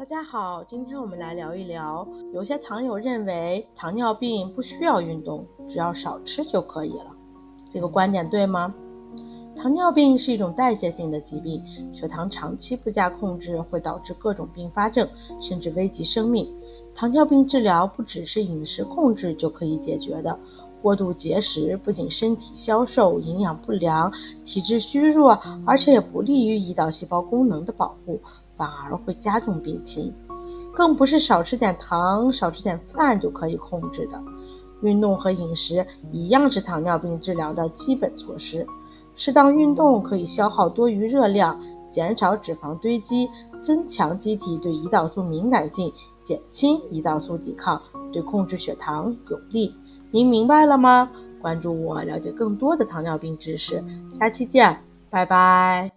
大家好，今天我们来聊一聊，有些糖友认为糖尿病不需要运动，只要少吃就可以了。这个观点对吗？糖尿病是一种代谢性的疾病，血糖长期不加控制会导致各种并发症，甚至危及生命。糖尿病治疗不只是饮食控制就可以解决的。过度节食不仅身体消瘦、营养不良、体质虚弱，而且也不利于胰岛细胞功能的保护，反而会加重病情。更不是少吃点糖、少吃点饭就可以控制的。运动和饮食一样是糖尿病治疗的基本措施。适当运动可以消耗多余热量，减少脂肪堆积，增强机体对胰岛素敏感性，减轻胰岛素抵抗，对控制血糖有利。您明白了吗？关注我，了解更多的糖尿病知识。下期见，拜拜。